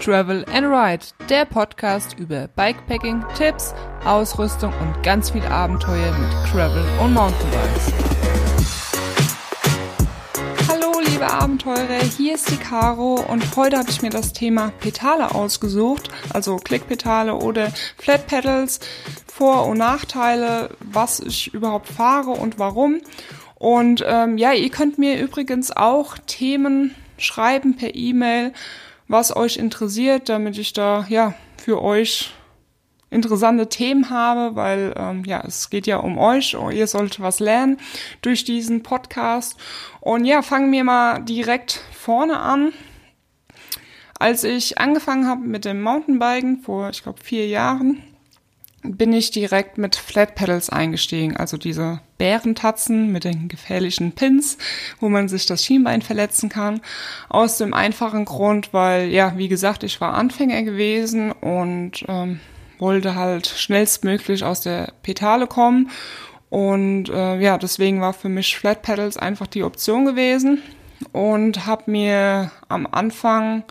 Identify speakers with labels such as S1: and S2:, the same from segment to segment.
S1: Travel and Ride, der Podcast über Bikepacking, Tipps, Ausrüstung und ganz viel Abenteuer mit Travel und Mountainbikes. Hallo liebe Abenteurer, hier ist die Caro und heute habe ich mir das Thema Pedale ausgesucht, also Klickpedale oder Flat Pedals, Vor- und Nachteile, was ich überhaupt fahre und warum. Und ähm, ja, ihr könnt mir übrigens auch Themen schreiben per E-Mail, was euch interessiert, damit ich da ja für euch interessante Themen habe, weil ähm, ja, es geht ja um euch, oh, ihr sollt was lernen durch diesen Podcast. Und ja, fangen wir mal direkt vorne an. Als ich angefangen habe mit dem Mountainbiken vor, ich glaube, vier Jahren, bin ich direkt mit Flat Pedals eingestiegen, also diese Bärentatzen mit den gefährlichen Pins, wo man sich das Schienbein verletzen kann. Aus dem einfachen Grund, weil, ja, wie gesagt, ich war Anfänger gewesen und ähm, wollte halt schnellstmöglich aus der Pedale kommen. Und äh, ja, deswegen war für mich Flat Pedals einfach die Option gewesen und habe mir am Anfang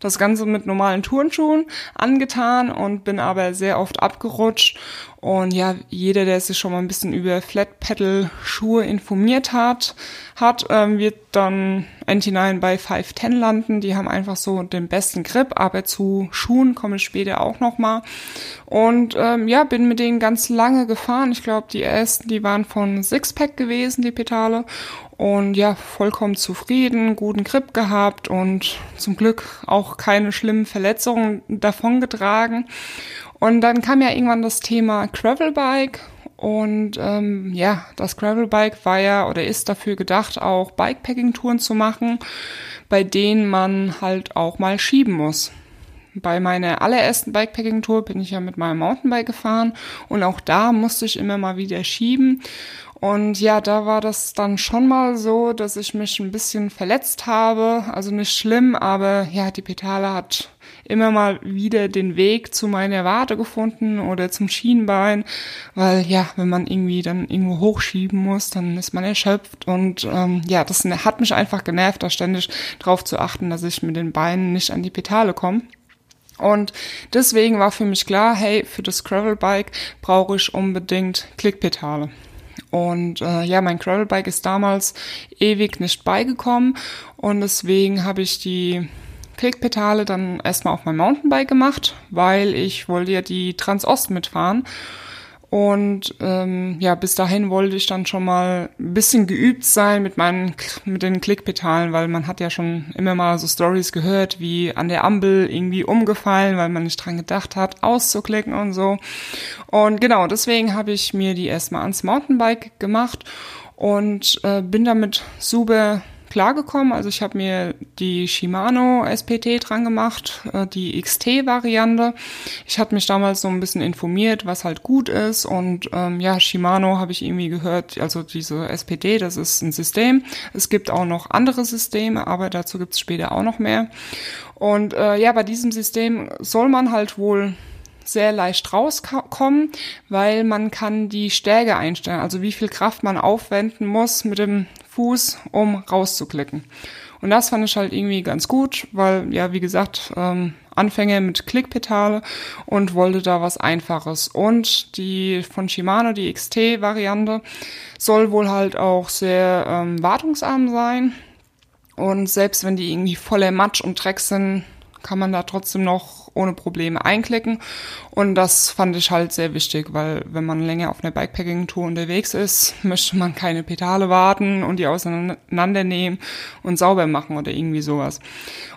S1: das Ganze mit normalen Turnschuhen angetan und bin aber sehr oft abgerutscht. Und ja, jeder, der sich schon mal ein bisschen über Flat Pedal Schuhe informiert hat, hat, ähm, wird dann NT9 bei 510 landen. Die haben einfach so den besten Grip, aber zu Schuhen komme ich später auch nochmal. Und ähm, ja, bin mit denen ganz lange gefahren. Ich glaube, die ersten, die waren von Sixpack gewesen, die Pedale und ja, vollkommen zufrieden, guten Grip gehabt und zum Glück auch keine schlimmen Verletzungen davongetragen. Und dann kam ja irgendwann das Thema Gravelbike und ähm, ja, das Gravelbike war ja oder ist dafür gedacht, auch Bikepacking-Touren zu machen, bei denen man halt auch mal schieben muss. Bei meiner allerersten Bikepacking-Tour bin ich ja mit meinem Mountainbike gefahren und auch da musste ich immer mal wieder schieben. Und ja, da war das dann schon mal so, dass ich mich ein bisschen verletzt habe. Also nicht schlimm, aber ja, die Pedale hat immer mal wieder den Weg zu meiner Wade gefunden oder zum Schienbein, weil ja, wenn man irgendwie dann irgendwo hochschieben muss, dann ist man erschöpft und ähm, ja, das hat mich einfach genervt, da ständig drauf zu achten, dass ich mit den Beinen nicht an die Pedale komme. Und deswegen war für mich klar, hey, für das Gravelbike brauche ich unbedingt Klickpedale. Und äh, ja, mein Gravelbike ist damals ewig nicht beigekommen. Und deswegen habe ich die Klickpedale dann erstmal auf mein Mountainbike gemacht, weil ich wollte ja die Transost mitfahren und ähm, ja, bis dahin wollte ich dann schon mal ein bisschen geübt sein mit meinen mit den Klickpedalen, weil man hat ja schon immer mal so Stories gehört, wie an der Ampel irgendwie umgefallen, weil man nicht dran gedacht hat, auszuklicken und so. Und genau, deswegen habe ich mir die erstmal ans Mountainbike gemacht und äh, bin damit super klargekommen. Also ich habe mir die Shimano SPT dran gemacht, äh, die XT-Variante. Ich hatte mich damals so ein bisschen informiert, was halt gut ist. Und ähm, ja, Shimano habe ich irgendwie gehört, also diese SPD, das ist ein System. Es gibt auch noch andere Systeme, aber dazu gibt es später auch noch mehr. Und äh, ja, bei diesem System soll man halt wohl sehr leicht rauskommen, weil man kann die Stärke einstellen, also wie viel Kraft man aufwenden muss mit dem Fuß, um rauszuklicken. Und das fand ich halt irgendwie ganz gut, weil, ja, wie gesagt, ähm, Anfänge mit Klickpedale und wollte da was Einfaches. Und die von Shimano, die XT-Variante, soll wohl halt auch sehr ähm, wartungsarm sein. Und selbst wenn die irgendwie voller Matsch und Dreck sind, kann man da trotzdem noch ohne Probleme einklicken. Und das fand ich halt sehr wichtig, weil wenn man länger auf einer Bikepacking-Tour unterwegs ist, möchte man keine Pedale warten und die auseinandernehmen und sauber machen oder irgendwie sowas.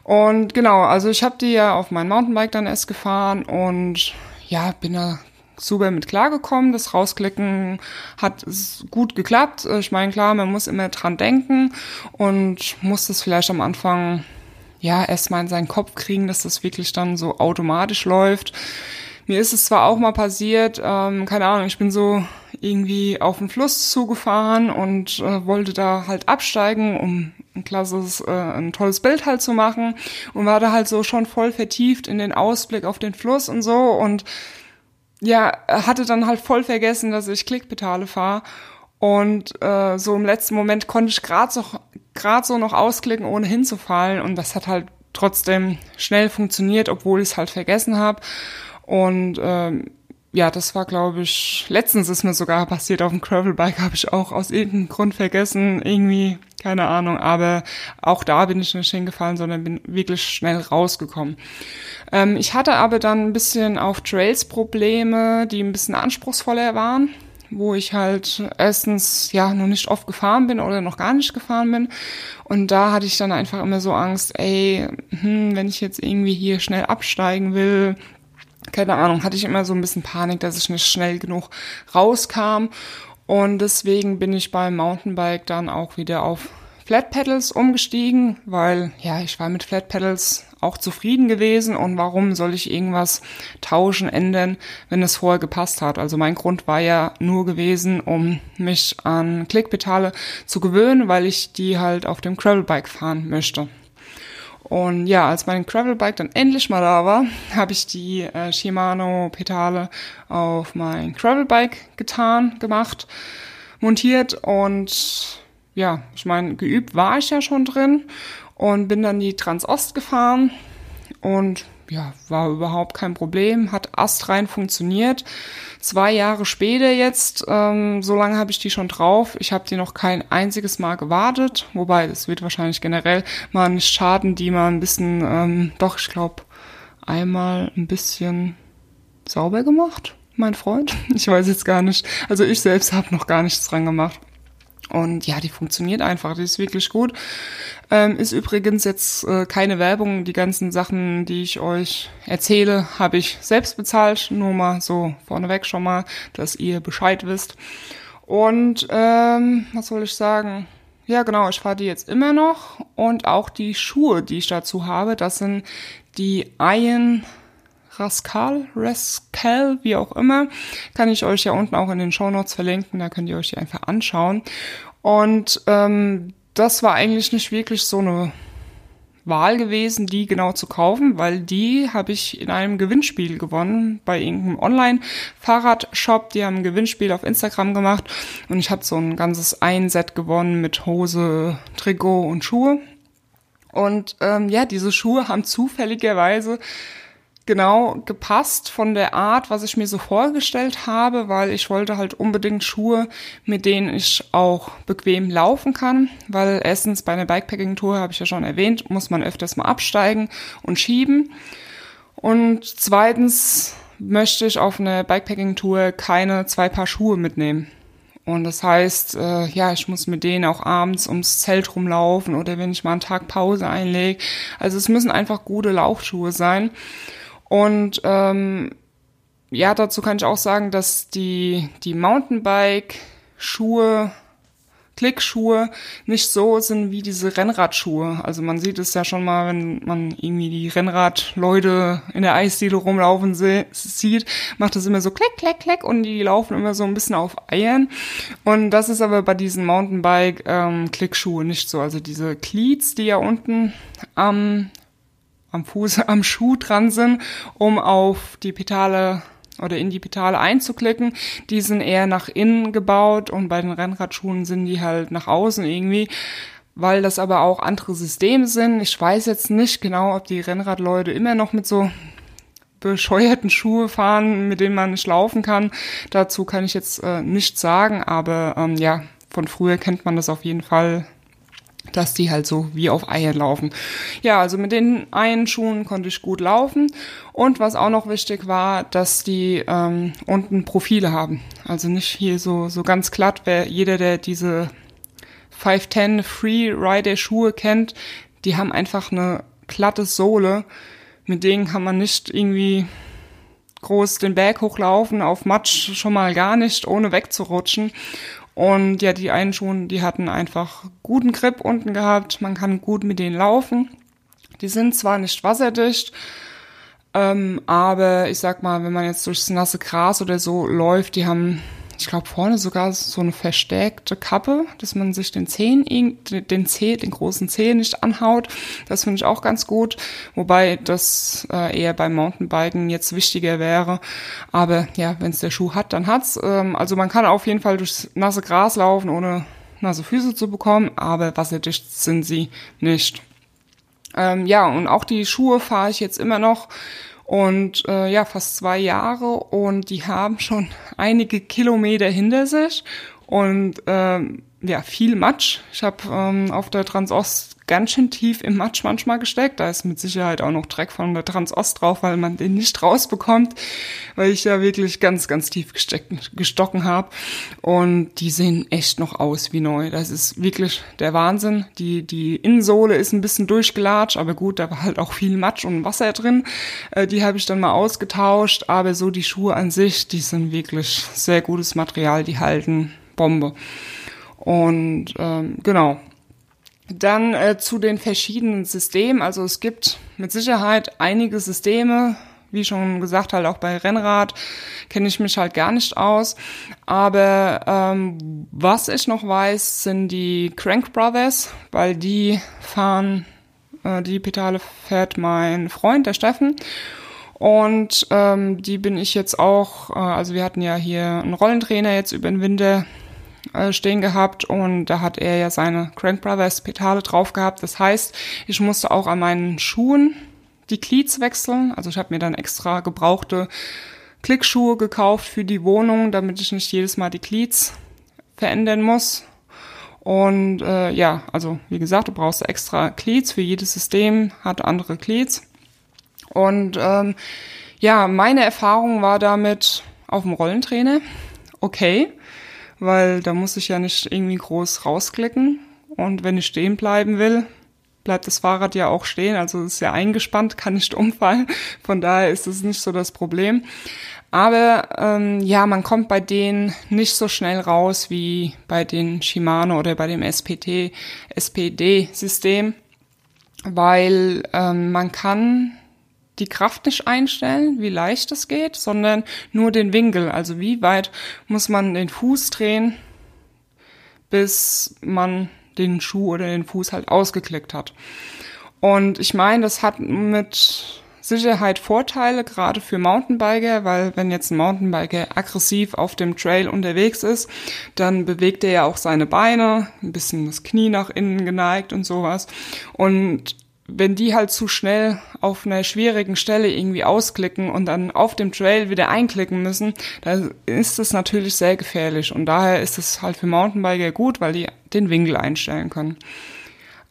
S1: Und genau, also ich habe die ja auf mein Mountainbike dann erst gefahren und ja, bin da super mit klargekommen. Das Rausklicken hat gut geklappt. Ich meine, klar, man muss immer dran denken und muss das vielleicht am Anfang ja, erstmal in seinen Kopf kriegen, dass das wirklich dann so automatisch läuft. Mir ist es zwar auch mal passiert, ähm, keine Ahnung, ich bin so irgendwie auf den Fluss zugefahren und äh, wollte da halt absteigen, um ein klasses, äh, ein tolles Bild halt zu machen und war da halt so schon voll vertieft in den Ausblick auf den Fluss und so und ja, hatte dann halt voll vergessen, dass ich Klickpedale fahre und äh, so im letzten Moment konnte ich gerade so, grad so noch ausklicken, ohne hinzufallen. Und das hat halt trotzdem schnell funktioniert, obwohl ich es halt vergessen habe. Und ähm, ja, das war, glaube ich, letztens ist mir sogar passiert auf dem Gravelbike, habe ich auch aus irgendeinem Grund vergessen, irgendwie, keine Ahnung, aber auch da bin ich nicht hingefallen, sondern bin wirklich schnell rausgekommen. Ähm, ich hatte aber dann ein bisschen auf Trails Probleme, die ein bisschen anspruchsvoller waren wo ich halt erstens ja noch nicht oft gefahren bin oder noch gar nicht gefahren bin. Und da hatte ich dann einfach immer so Angst, ey, hm, wenn ich jetzt irgendwie hier schnell absteigen will, keine Ahnung, hatte ich immer so ein bisschen Panik, dass ich nicht schnell genug rauskam. Und deswegen bin ich beim Mountainbike dann auch wieder auf Flat Pedals umgestiegen, weil ja, ich war mit Flat Pedals auch zufrieden gewesen und warum soll ich irgendwas tauschen, ändern, wenn es vorher gepasst hat? Also mein Grund war ja nur gewesen, um mich an Klickpedale zu gewöhnen, weil ich die halt auf dem Gravelbike fahren möchte. Und ja, als mein Gravelbike dann endlich mal da war, habe ich die äh, Shimano-Pedale auf mein Gravelbike getan, gemacht, montiert und ja, ich meine, geübt war ich ja schon drin und bin dann die Transost gefahren und ja, war überhaupt kein Problem, hat astrein funktioniert. Zwei Jahre später jetzt, ähm, so lange habe ich die schon drauf. Ich habe die noch kein einziges Mal gewartet, wobei das wird wahrscheinlich generell mal nicht schaden, die mal ein bisschen, ähm, doch, ich glaube, einmal ein bisschen sauber gemacht, mein Freund. Ich weiß jetzt gar nicht. Also ich selbst habe noch gar nichts dran gemacht. Und ja, die funktioniert einfach, die ist wirklich gut. Ähm, ist übrigens jetzt äh, keine Werbung. Die ganzen Sachen, die ich euch erzähle, habe ich selbst bezahlt. Nur mal so vorneweg schon mal, dass ihr Bescheid wisst. Und ähm, was soll ich sagen? Ja, genau, ich fahre die jetzt immer noch. Und auch die Schuhe, die ich dazu habe, das sind die Iron Rascal, Rascal, wie auch immer, kann ich euch ja unten auch in den Show Notes verlinken, da könnt ihr euch die einfach anschauen. Und ähm, das war eigentlich nicht wirklich so eine Wahl gewesen, die genau zu kaufen, weil die habe ich in einem Gewinnspiel gewonnen bei irgendeinem Online-Fahrradshop. Die haben ein Gewinnspiel auf Instagram gemacht und ich habe so ein ganzes Einset gewonnen mit Hose, Trikot und Schuhe. Und ähm, ja, diese Schuhe haben zufälligerweise genau gepasst von der Art, was ich mir so vorgestellt habe, weil ich wollte halt unbedingt Schuhe, mit denen ich auch bequem laufen kann, weil erstens bei einer Bikepacking-Tour, habe ich ja schon erwähnt, muss man öfters mal absteigen und schieben. Und zweitens möchte ich auf einer Bikepacking-Tour keine zwei Paar Schuhe mitnehmen. Und das heißt, äh, ja, ich muss mit denen auch abends ums Zelt rumlaufen oder wenn ich mal einen Tag Pause einlege. Also es müssen einfach gute Laufschuhe sein. Und ähm, ja, dazu kann ich auch sagen, dass die, die Mountainbike-Schuhe, Klickschuhe nicht so sind wie diese Rennradschuhe. Also man sieht es ja schon mal, wenn man irgendwie die Rennradleute in der Eisdiele rumlaufen sieht, macht das immer so kleck, kleck, kleck und die laufen immer so ein bisschen auf Eiern. Und das ist aber bei diesen Mountainbike-Klickschuhe ähm, nicht so. Also diese Cleats, die ja unten am am Fuß, am Schuh dran sind, um auf die Pedale oder in die Pedale einzuklicken. Die sind eher nach innen gebaut und bei den Rennradschuhen sind die halt nach außen irgendwie, weil das aber auch andere Systeme sind. Ich weiß jetzt nicht genau, ob die Rennradleute immer noch mit so bescheuerten Schuhe fahren, mit denen man nicht laufen kann. Dazu kann ich jetzt äh, nichts sagen, aber ähm, ja, von früher kennt man das auf jeden Fall dass die halt so wie auf Eier laufen. Ja, also mit den Eienschuhen konnte ich gut laufen. Und was auch noch wichtig war, dass die ähm, unten Profile haben. Also nicht hier so, so ganz glatt. Wer, jeder, der diese 510 Freerider Schuhe kennt, die haben einfach eine glatte Sohle. Mit denen kann man nicht irgendwie groß den Berg hochlaufen, auf Matsch schon mal gar nicht, ohne wegzurutschen. Und ja, die einen Schuhe, die hatten einfach guten Grip unten gehabt. Man kann gut mit denen laufen. Die sind zwar nicht wasserdicht, ähm, aber ich sag mal, wenn man jetzt durchs nasse Gras oder so läuft, die haben ich glaube vorne sogar so eine verstärkte Kappe, dass man sich den Zehen, den Zeh, den großen Zeh nicht anhaut. Das finde ich auch ganz gut, wobei das äh, eher beim Mountainbiken jetzt wichtiger wäre. Aber ja, wenn es der Schuh hat, dann hat's. Ähm, also man kann auf jeden Fall durchs nasse Gras laufen, ohne nasse Füße zu bekommen, aber wasserdicht sind sie nicht. Ähm, ja, und auch die Schuhe fahre ich jetzt immer noch und äh, ja, fast zwei Jahre und die haben schon einige Kilometer hinter sich. Und ähm, ja, viel Matsch. Ich habe ähm, auf der Transost ganz schön tief im Matsch manchmal gesteckt. Da ist mit Sicherheit auch noch Dreck von der Transost drauf, weil man den nicht rausbekommt, weil ich ja wirklich ganz, ganz tief gesteckt, gestocken habe. Und die sehen echt noch aus wie neu. Das ist wirklich der Wahnsinn. Die, die Innensohle ist ein bisschen durchgelatscht, aber gut, da war halt auch viel Matsch und Wasser drin. Äh, die habe ich dann mal ausgetauscht, aber so die Schuhe an sich, die sind wirklich sehr gutes Material, die halten Bombe. Und ähm, genau, dann äh, zu den verschiedenen Systemen. Also es gibt mit Sicherheit einige Systeme, wie schon gesagt, halt auch bei Rennrad kenne ich mich halt gar nicht aus. Aber ähm, was ich noch weiß, sind die Crank Brothers, weil die fahren, äh, die Pedale fährt mein Freund, der Steffen. Und ähm, die bin ich jetzt auch, äh, also wir hatten ja hier einen Rollentrainer jetzt über den Winter äh, stehen gehabt und da hat er ja seine Crank Brothers Pedale drauf gehabt. Das heißt, ich musste auch an meinen Schuhen die Cleats wechseln. Also ich habe mir dann extra gebrauchte Klickschuhe gekauft für die Wohnung, damit ich nicht jedes Mal die Cleats verändern muss. Und äh, ja, also wie gesagt, du brauchst extra Cleats für jedes System, hat andere Cleats. Und ähm, ja, meine Erfahrung war damit auf dem Rollentrainer. Okay, weil da muss ich ja nicht irgendwie groß rausklicken. Und wenn ich stehen bleiben will, bleibt das Fahrrad ja auch stehen. Also es ist ja eingespannt, kann nicht umfallen. Von daher ist es nicht so das Problem. Aber ähm, ja, man kommt bei denen nicht so schnell raus wie bei den Shimano oder bei dem SPT, SPD-System, weil ähm, man kann die Kraft nicht einstellen, wie leicht es geht, sondern nur den Winkel. Also wie weit muss man den Fuß drehen, bis man den Schuh oder den Fuß halt ausgeklickt hat. Und ich meine, das hat mit Sicherheit Vorteile, gerade für Mountainbiker, weil wenn jetzt ein Mountainbiker aggressiv auf dem Trail unterwegs ist, dann bewegt er ja auch seine Beine, ein bisschen das Knie nach innen geneigt und sowas. Und wenn die halt zu schnell auf einer schwierigen Stelle irgendwie ausklicken und dann auf dem Trail wieder einklicken müssen, dann ist das natürlich sehr gefährlich. Und daher ist es halt für Mountainbiker gut, weil die den Winkel einstellen können.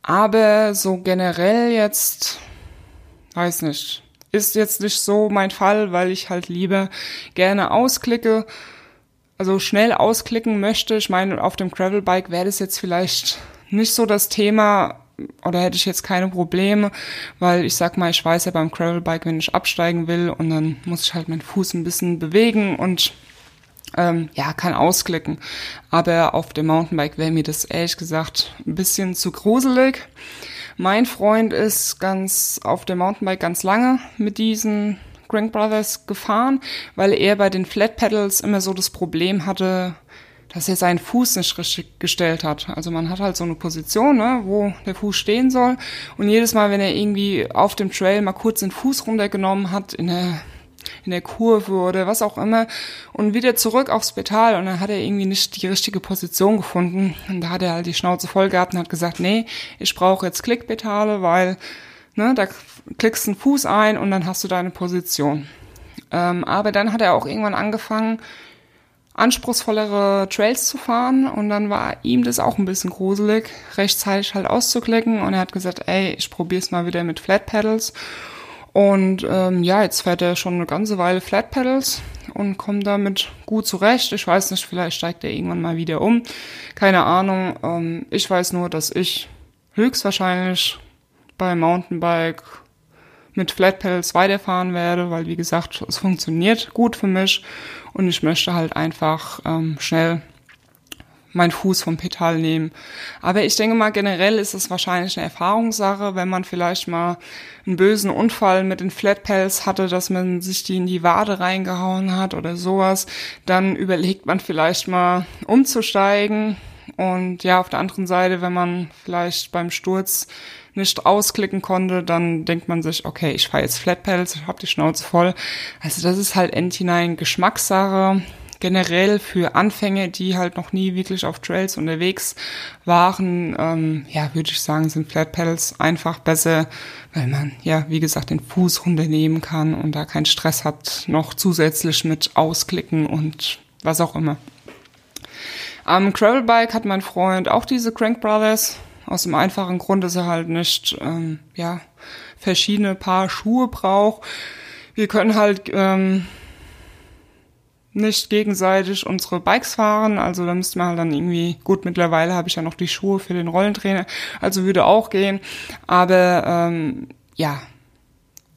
S1: Aber so generell jetzt, weiß nicht, ist jetzt nicht so mein Fall, weil ich halt lieber gerne ausklicke, also schnell ausklicken möchte. Ich meine, auf dem Gravelbike wäre das jetzt vielleicht nicht so das Thema, oder hätte ich jetzt keine Probleme, weil ich sag mal, ich weiß ja beim Gravelbike, wenn ich absteigen will und dann muss ich halt meinen Fuß ein bisschen bewegen und ähm, ja, kann ausklicken. Aber auf dem Mountainbike wäre mir das ehrlich gesagt ein bisschen zu gruselig. Mein Freund ist ganz auf dem Mountainbike ganz lange mit diesen Crank Brothers gefahren, weil er bei den Flat Pedals immer so das Problem hatte, dass er seinen Fuß nicht richtig gestellt hat. Also man hat halt so eine Position, ne, wo der Fuß stehen soll. Und jedes Mal, wenn er irgendwie auf dem Trail mal kurz den Fuß runtergenommen hat, in der, in der Kurve oder was auch immer, und wieder zurück aufs Pedal, und dann hat er irgendwie nicht die richtige Position gefunden. Und da hat er halt die Schnauze voll gehabt und hat gesagt, nee, ich brauche jetzt Klickpedale, weil, ne, da klickst du einen Fuß ein und dann hast du deine Position. Ähm, aber dann hat er auch irgendwann angefangen, anspruchsvollere Trails zu fahren. Und dann war ihm das auch ein bisschen gruselig, rechtzeitig halt auszuklicken. Und er hat gesagt, ey, ich probier's mal wieder mit Flat Pedals. Und ähm, ja, jetzt fährt er schon eine ganze Weile Flat Pedals und kommt damit gut zurecht. Ich weiß nicht, vielleicht steigt er irgendwann mal wieder um, keine Ahnung. Ähm, ich weiß nur, dass ich höchstwahrscheinlich beim Mountainbike mit Flat Pedals weiterfahren werde, weil wie gesagt, es funktioniert gut für mich und ich möchte halt einfach ähm, schnell meinen Fuß vom Pedal nehmen. Aber ich denke mal, generell ist es wahrscheinlich eine Erfahrungssache, wenn man vielleicht mal einen bösen Unfall mit den Flat Pedals hatte, dass man sich die in die Wade reingehauen hat oder sowas, dann überlegt man vielleicht mal umzusteigen. Und ja, auf der anderen Seite, wenn man vielleicht beim Sturz nicht ausklicken konnte, dann denkt man sich, okay, ich fahre jetzt Flat Pedals, ich habe die Schnauze voll. Also das ist halt end hinein Geschmackssache. generell für Anfänger, die halt noch nie wirklich auf Trails unterwegs waren, ähm, ja, würde ich sagen, sind Flat Pedals einfach besser, weil man ja, wie gesagt, den Fuß runternehmen kann und da keinen Stress hat, noch zusätzlich mit ausklicken und was auch immer. Am Gravelbike hat mein Freund auch diese Crank Brothers. Aus dem einfachen Grund, dass er halt nicht, ähm, ja, verschiedene Paar Schuhe braucht. Wir können halt ähm, nicht gegenseitig unsere Bikes fahren. Also da müsste man halt dann irgendwie, gut, mittlerweile habe ich ja noch die Schuhe für den Rollentrainer, also würde auch gehen. Aber ähm, ja,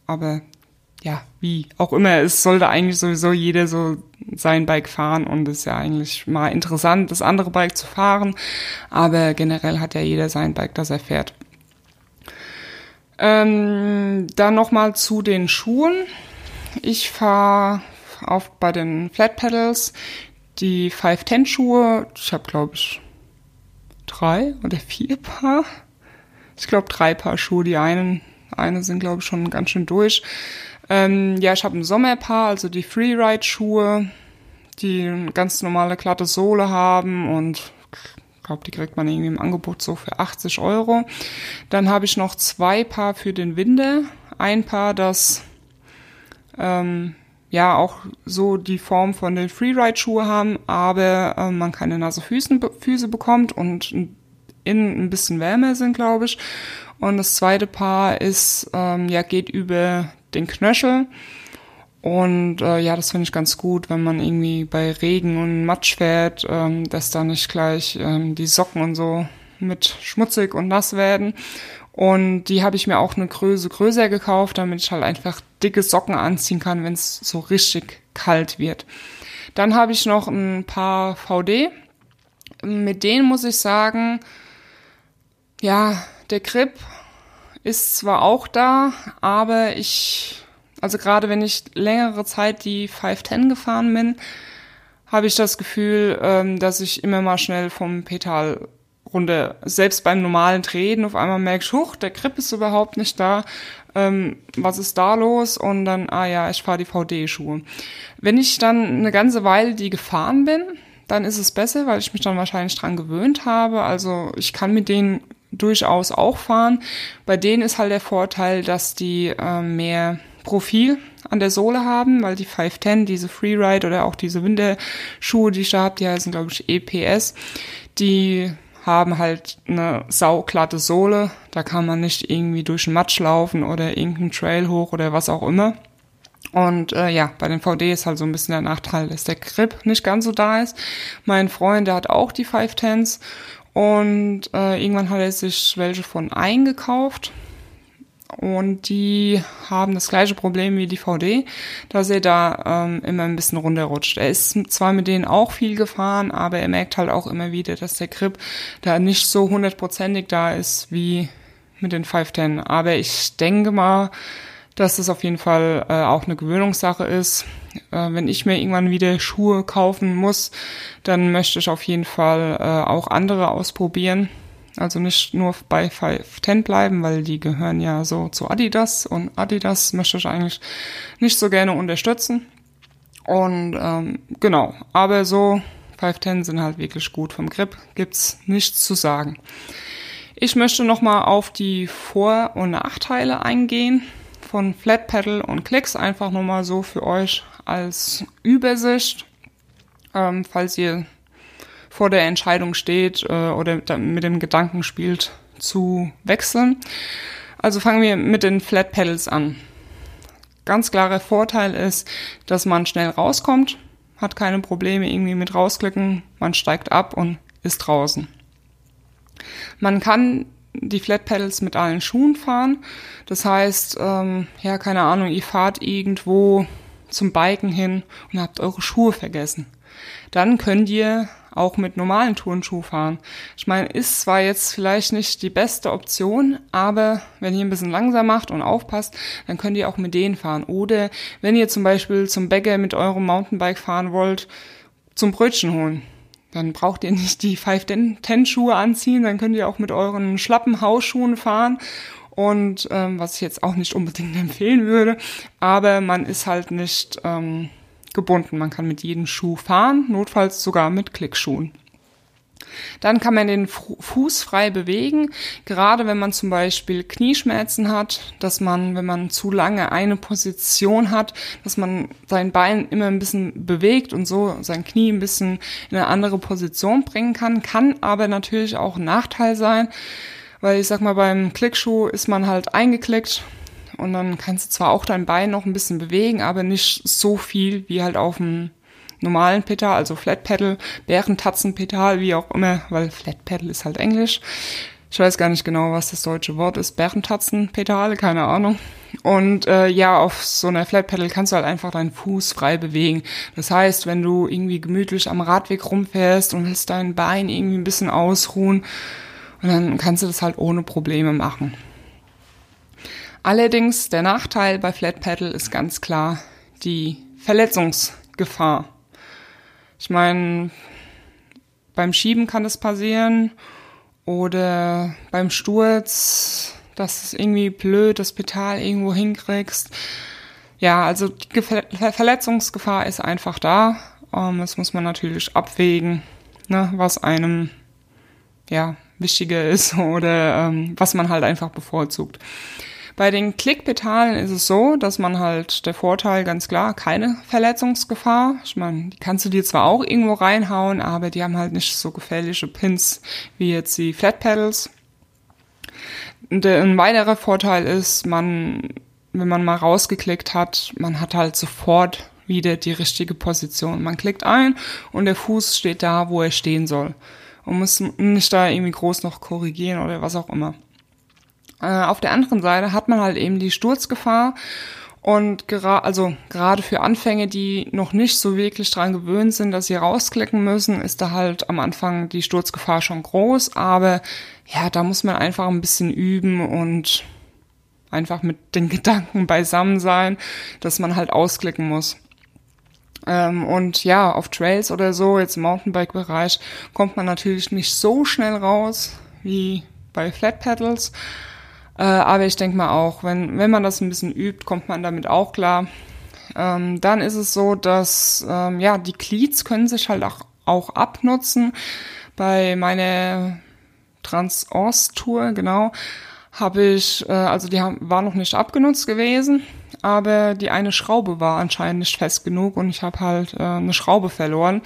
S1: aber ja, wie auch immer, es sollte eigentlich sowieso jeder so sein Bike fahren und es ist ja eigentlich mal interessant, das andere Bike zu fahren. Aber generell hat ja jeder sein Bike, das er fährt. Ähm, dann nochmal zu den Schuhen. Ich fahre auf bei den Flat Pedals die 510 Schuhe. Ich habe glaube ich drei oder vier Paar. Ich glaube drei Paar Schuhe. Die einen eine sind glaube ich schon ganz schön durch. Ähm, ja, ich habe ein Sommerpaar, also die Freeride Schuhe, die eine ganz normale glatte Sohle haben und ich glaube, die kriegt man irgendwie im Angebot so für 80 Euro. Dann habe ich noch zwei Paar für den Winter. Ein Paar, das ähm, ja auch so die Form von den Freeride-Schuhe haben, aber äh, man keine nasse Füßen, Füße bekommt und innen ein bisschen wärmer sind, glaube ich. Und das zweite Paar ist, ähm, ja, geht über den Knöchel. Und äh, ja, das finde ich ganz gut, wenn man irgendwie bei Regen und Matsch fährt, ähm, dass da nicht gleich ähm, die Socken und so mit schmutzig und nass werden. Und die habe ich mir auch eine Größe größer gekauft, damit ich halt einfach dicke Socken anziehen kann, wenn es so richtig kalt wird. Dann habe ich noch ein paar VD. Mit denen muss ich sagen, ja, der Grip ist zwar auch da, aber ich, also gerade wenn ich längere Zeit die 510 gefahren bin, habe ich das Gefühl, ähm, dass ich immer mal schnell vom Pedal runter, selbst beim normalen Treten auf einmal merkst, huch, der Grip ist überhaupt nicht da. Ähm, was ist da los? Und dann, ah ja, ich fahre die VD-Schuhe. Wenn ich dann eine ganze Weile die gefahren bin, dann ist es besser, weil ich mich dann wahrscheinlich dran gewöhnt habe. Also ich kann mit denen durchaus auch fahren. Bei denen ist halt der Vorteil, dass die äh, mehr Profil an der Sohle haben, weil die 510, diese Freeride oder auch diese Winterschuhe, die ich da habe, die heißen, glaube ich, EPS, die haben halt eine sauglatte Sohle. Da kann man nicht irgendwie durch den Matsch laufen oder irgendeinen Trail hoch oder was auch immer. Und äh, ja, bei den VD ist halt so ein bisschen der Nachteil, dass der Grip nicht ganz so da ist. Mein Freund, der hat auch die 510s und äh, irgendwann hat er sich welche von eingekauft und die haben das gleiche Problem wie die VD, dass er da ähm, immer ein bisschen runterrutscht. Er ist zwar mit denen auch viel gefahren, aber er merkt halt auch immer wieder, dass der Grip da nicht so hundertprozentig da ist wie mit den 510. Aber ich denke mal, dass das auf jeden Fall äh, auch eine Gewöhnungssache ist. Äh, wenn ich mir irgendwann wieder Schuhe kaufen muss, dann möchte ich auf jeden Fall äh, auch andere ausprobieren also nicht nur bei 510 bleiben, weil die gehören ja so zu Adidas und Adidas möchte ich eigentlich nicht so gerne unterstützen. Und ähm, genau, aber so 510 sind halt wirklich gut vom Grip, gibt's nichts zu sagen. Ich möchte nochmal auf die Vor- und Nachteile eingehen von Flat Pedal und Clicks, einfach nochmal so für euch als Übersicht, ähm, falls ihr vor der Entscheidung steht äh, oder mit dem Gedanken spielt, zu wechseln. Also fangen wir mit den Flat Pedals an. Ganz klarer Vorteil ist, dass man schnell rauskommt, hat keine Probleme irgendwie mit rausklicken, man steigt ab und ist draußen. Man kann die Flat Pedals mit allen Schuhen fahren. Das heißt, ähm, ja, keine Ahnung, ihr fahrt irgendwo zum Biken hin und habt eure Schuhe vergessen. Dann könnt ihr auch mit normalen Turnschuh fahren. Ich meine, ist zwar jetzt vielleicht nicht die beste Option, aber wenn ihr ein bisschen langsam macht und aufpasst, dann könnt ihr auch mit denen fahren. Oder wenn ihr zum Beispiel zum Bäcker mit eurem Mountainbike fahren wollt, zum Brötchen holen. Dann braucht ihr nicht die 510-Schuhe anziehen, dann könnt ihr auch mit euren schlappen Hausschuhen fahren und ähm, was ich jetzt auch nicht unbedingt empfehlen würde, aber man ist halt nicht ähm, gebunden. Man kann mit jedem Schuh fahren, notfalls sogar mit Klickschuhen. Dann kann man den Fuß frei bewegen, gerade wenn man zum Beispiel Knieschmerzen hat, dass man, wenn man zu lange eine Position hat, dass man sein Bein immer ein bisschen bewegt und so sein Knie ein bisschen in eine andere Position bringen kann, kann aber natürlich auch ein Nachteil sein, weil ich sag mal, beim Klickschuh ist man halt eingeklickt und dann kannst du zwar auch dein Bein noch ein bisschen bewegen, aber nicht so viel wie halt auf dem normalen Pedal, also Flat Pedal, Bärentatzenpedal, wie auch immer, weil Flat Pedal ist halt Englisch. Ich weiß gar nicht genau, was das deutsche Wort ist. Bärentatzenpedal, keine Ahnung. Und äh, ja, auf so einer Flat Pedal kannst du halt einfach deinen Fuß frei bewegen. Das heißt, wenn du irgendwie gemütlich am Radweg rumfährst und willst dein Bein irgendwie ein bisschen ausruhen, und dann kannst du das halt ohne Probleme machen. Allerdings, der Nachteil bei Flat Pedal ist ganz klar die Verletzungsgefahr. Ich meine, beim Schieben kann das passieren oder beim Sturz, dass es irgendwie blöd das Pedal irgendwo hinkriegst. Ja, also die Verletzungsgefahr ist einfach da. Ähm, das muss man natürlich abwägen, ne, was einem ja wichtiger ist oder ähm, was man halt einfach bevorzugt. Bei den Klickpedalen ist es so, dass man halt der Vorteil ganz klar keine Verletzungsgefahr. Ich meine, die kannst du dir zwar auch irgendwo reinhauen, aber die haben halt nicht so gefährliche Pins wie jetzt die Flat Pedals. ein weiterer Vorteil ist, man, wenn man mal rausgeklickt hat, man hat halt sofort wieder die richtige Position. Man klickt ein und der Fuß steht da, wo er stehen soll. Und muss nicht da irgendwie groß noch korrigieren oder was auch immer. Äh, auf der anderen Seite hat man halt eben die Sturzgefahr und gerade, also gerade für Anfänge, die noch nicht so wirklich dran gewöhnt sind, dass sie rausklicken müssen, ist da halt am Anfang die Sturzgefahr schon groß. Aber ja, da muss man einfach ein bisschen üben und einfach mit den Gedanken beisammen sein, dass man halt ausklicken muss. Ähm, und ja, auf Trails oder so, jetzt im Mountainbike-Bereich, kommt man natürlich nicht so schnell raus wie bei Flat Pedals. Äh, aber ich denke mal auch, wenn, wenn man das ein bisschen übt, kommt man damit auch klar. Ähm, dann ist es so, dass ähm, ja die Cleats können sich halt auch, auch abnutzen. Bei meiner Transost-Tour, genau, habe ich, äh, also die haben, war noch nicht abgenutzt gewesen, aber die eine Schraube war anscheinend nicht fest genug und ich habe halt äh, eine Schraube verloren.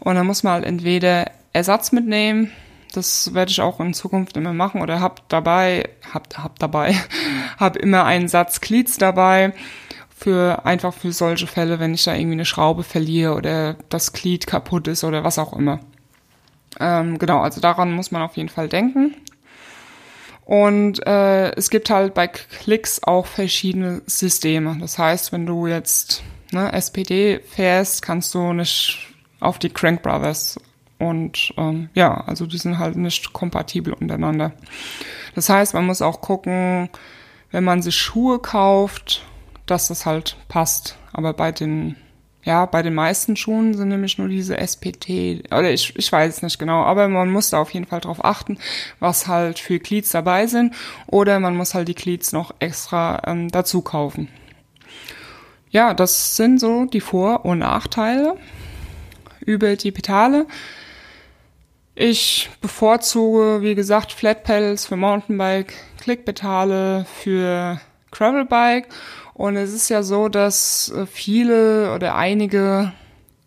S1: Und dann muss man halt entweder Ersatz mitnehmen das werde ich auch in Zukunft immer machen oder hab dabei, hab, hab dabei, hab immer einen Satz Cleats dabei für einfach für solche Fälle, wenn ich da irgendwie eine Schraube verliere oder das Glied kaputt ist oder was auch immer. Ähm, genau, also daran muss man auf jeden Fall denken. Und äh, es gibt halt bei Klicks auch verschiedene Systeme. Das heißt, wenn du jetzt ne, SPD fährst, kannst du nicht auf die Crank Brothers und ähm, ja, also die sind halt nicht kompatibel untereinander. Das heißt, man muss auch gucken, wenn man sich Schuhe kauft, dass das halt passt. Aber bei den, ja, bei den meisten Schuhen sind nämlich nur diese SPT, oder ich, ich weiß es nicht genau, aber man muss da auf jeden Fall drauf achten, was halt für Cleats dabei sind. Oder man muss halt die Cleats noch extra ähm, dazu kaufen. Ja, das sind so die Vor- und Nachteile über die Pedale. Ich bevorzuge, wie gesagt, Flat Pedals für Mountainbike, Klickpedale für Gravelbike. Und es ist ja so, dass äh, viele oder einige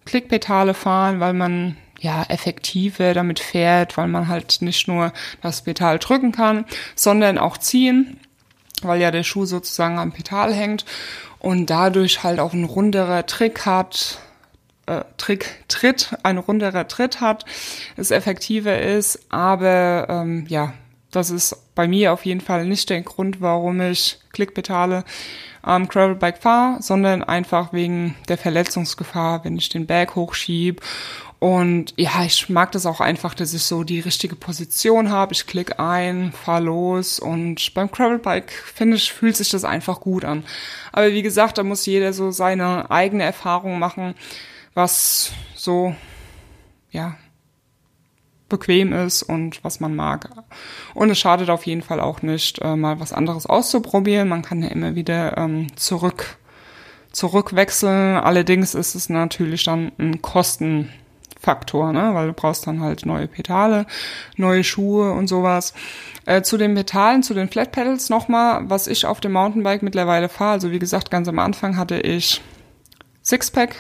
S1: Klickpedale fahren, weil man ja effektiver damit fährt, weil man halt nicht nur das Pedal drücken kann, sondern auch ziehen, weil ja der Schuh sozusagen am Pedal hängt und dadurch halt auch ein runderer Trick hat, äh, Trick Tritt, ein runderer Tritt hat, es effektiver ist, aber ähm, ja, das ist bei mir auf jeden Fall nicht der Grund, warum ich Klickpedale am Gravelbike fahre, sondern einfach wegen der Verletzungsgefahr, wenn ich den Berg hochschieb. Und ja, ich mag das auch einfach, dass ich so die richtige Position habe. Ich klicke ein, fahre los und beim Gravelbike, finde ich, fühlt sich das einfach gut an. Aber wie gesagt, da muss jeder so seine eigene Erfahrung machen was so, ja, bequem ist und was man mag. Und es schadet auf jeden Fall auch nicht, äh, mal was anderes auszuprobieren. Man kann ja immer wieder ähm, zurück zurückwechseln. Allerdings ist es natürlich dann ein Kostenfaktor, ne? weil du brauchst dann halt neue Pedale, neue Schuhe und sowas. Äh, zu den Pedalen, zu den Flat Pedals nochmal, was ich auf dem Mountainbike mittlerweile fahre. Also wie gesagt, ganz am Anfang hatte ich Sixpack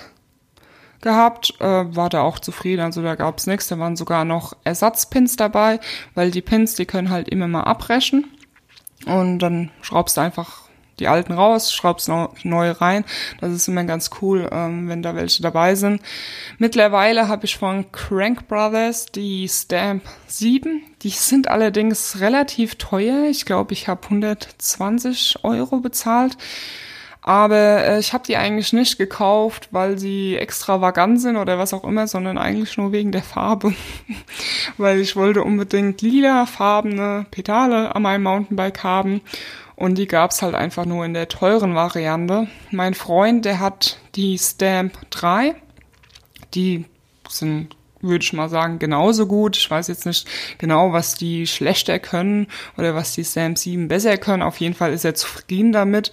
S1: gehabt, äh, war da auch zufrieden, also da gab's nichts. Da waren sogar noch Ersatzpins dabei, weil die Pins, die können halt immer mal abbrechen. Und dann schraubst du einfach die alten raus, schraubst neue rein. Das ist immer ganz cool, ähm, wenn da welche dabei sind. Mittlerweile habe ich von Crank Brothers die Stamp 7. Die sind allerdings relativ teuer. Ich glaube, ich habe 120 Euro bezahlt. Aber äh, ich habe die eigentlich nicht gekauft, weil sie extravagant sind oder was auch immer, sondern eigentlich nur wegen der Farbe. weil ich wollte unbedingt lila farbene Pedale an meinem Mountainbike haben. Und die gab's halt einfach nur in der teuren Variante. Mein Freund, der hat die Stamp 3. Die sind würde ich mal sagen, genauso gut. Ich weiß jetzt nicht genau, was die schlechter können oder was die Sam 7 besser können. Auf jeden Fall ist er zufrieden damit.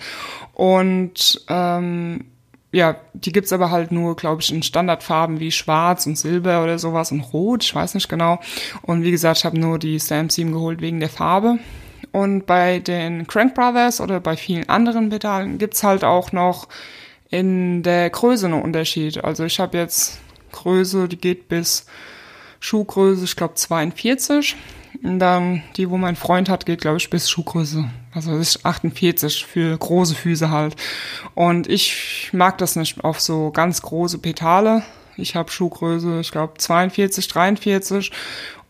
S1: Und ähm, ja, die gibt's aber halt nur, glaube ich, in Standardfarben wie Schwarz und Silber oder sowas und Rot, ich weiß nicht genau. Und wie gesagt, ich habe nur die Sam 7 geholt wegen der Farbe. Und bei den Crank Brothers oder bei vielen anderen Pedalen gibt's halt auch noch in der Größe einen Unterschied. Also ich habe jetzt Größe, die geht bis Schuhgröße, ich glaube 42. Und dann die, wo mein Freund hat, geht, glaube ich, bis Schuhgröße, also ist 48 für große Füße halt. Und ich mag das nicht auf so ganz große Petale. Ich habe Schuhgröße, ich glaube 42, 43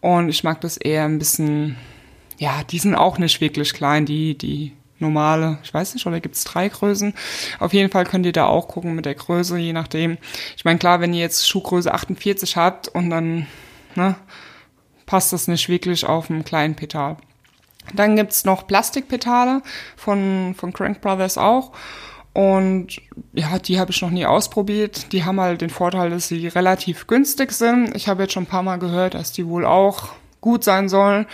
S1: und ich mag das eher ein bisschen, ja, die sind auch nicht wirklich klein, die, die normale, ich weiß nicht, oder gibt es drei Größen? Auf jeden Fall könnt ihr da auch gucken mit der Größe, je nachdem. Ich meine, klar, wenn ihr jetzt Schuhgröße 48 habt und dann ne, passt das nicht wirklich auf einen kleinen Petal. Dann gibt's noch Plastikpetale von, von Crank Brothers auch. Und ja, die habe ich noch nie ausprobiert. Die haben halt den Vorteil, dass sie relativ günstig sind. Ich habe jetzt schon ein paar Mal gehört, dass die wohl auch gut sein sollen.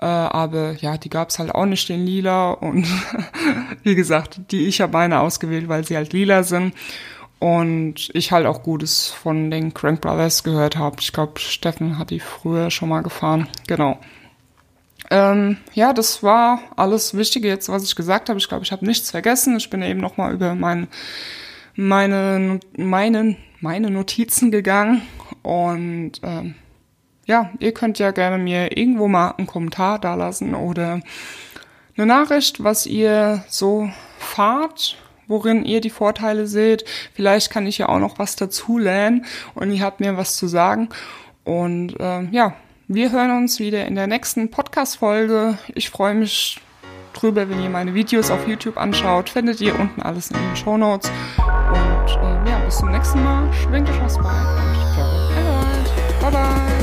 S1: Äh, aber ja, die gab's halt auch nicht in lila und wie gesagt, die ich habe meine ausgewählt, weil sie halt lila sind und ich halt auch Gutes von den Crank Brothers gehört habe. Ich glaube, Steffen hat die früher schon mal gefahren. Genau. Ähm, ja, das war alles Wichtige jetzt, was ich gesagt habe. Ich glaube, ich habe nichts vergessen. Ich bin eben noch mal über mein, meine, meine, meine Notizen gegangen und ähm, ja, ihr könnt ja gerne mir irgendwo mal einen Kommentar dalassen oder eine Nachricht, was ihr so fahrt, worin ihr die Vorteile seht. Vielleicht kann ich ja auch noch was dazu lernen und ihr habt mir was zu sagen. Und äh, ja, wir hören uns wieder in der nächsten Podcast-Folge. Ich freue mich drüber, wenn ihr meine Videos auf YouTube anschaut. Findet ihr unten alles in den Show Notes. Und äh, ja, bis zum nächsten Mal. Schwingt euch was bei. Bye bye.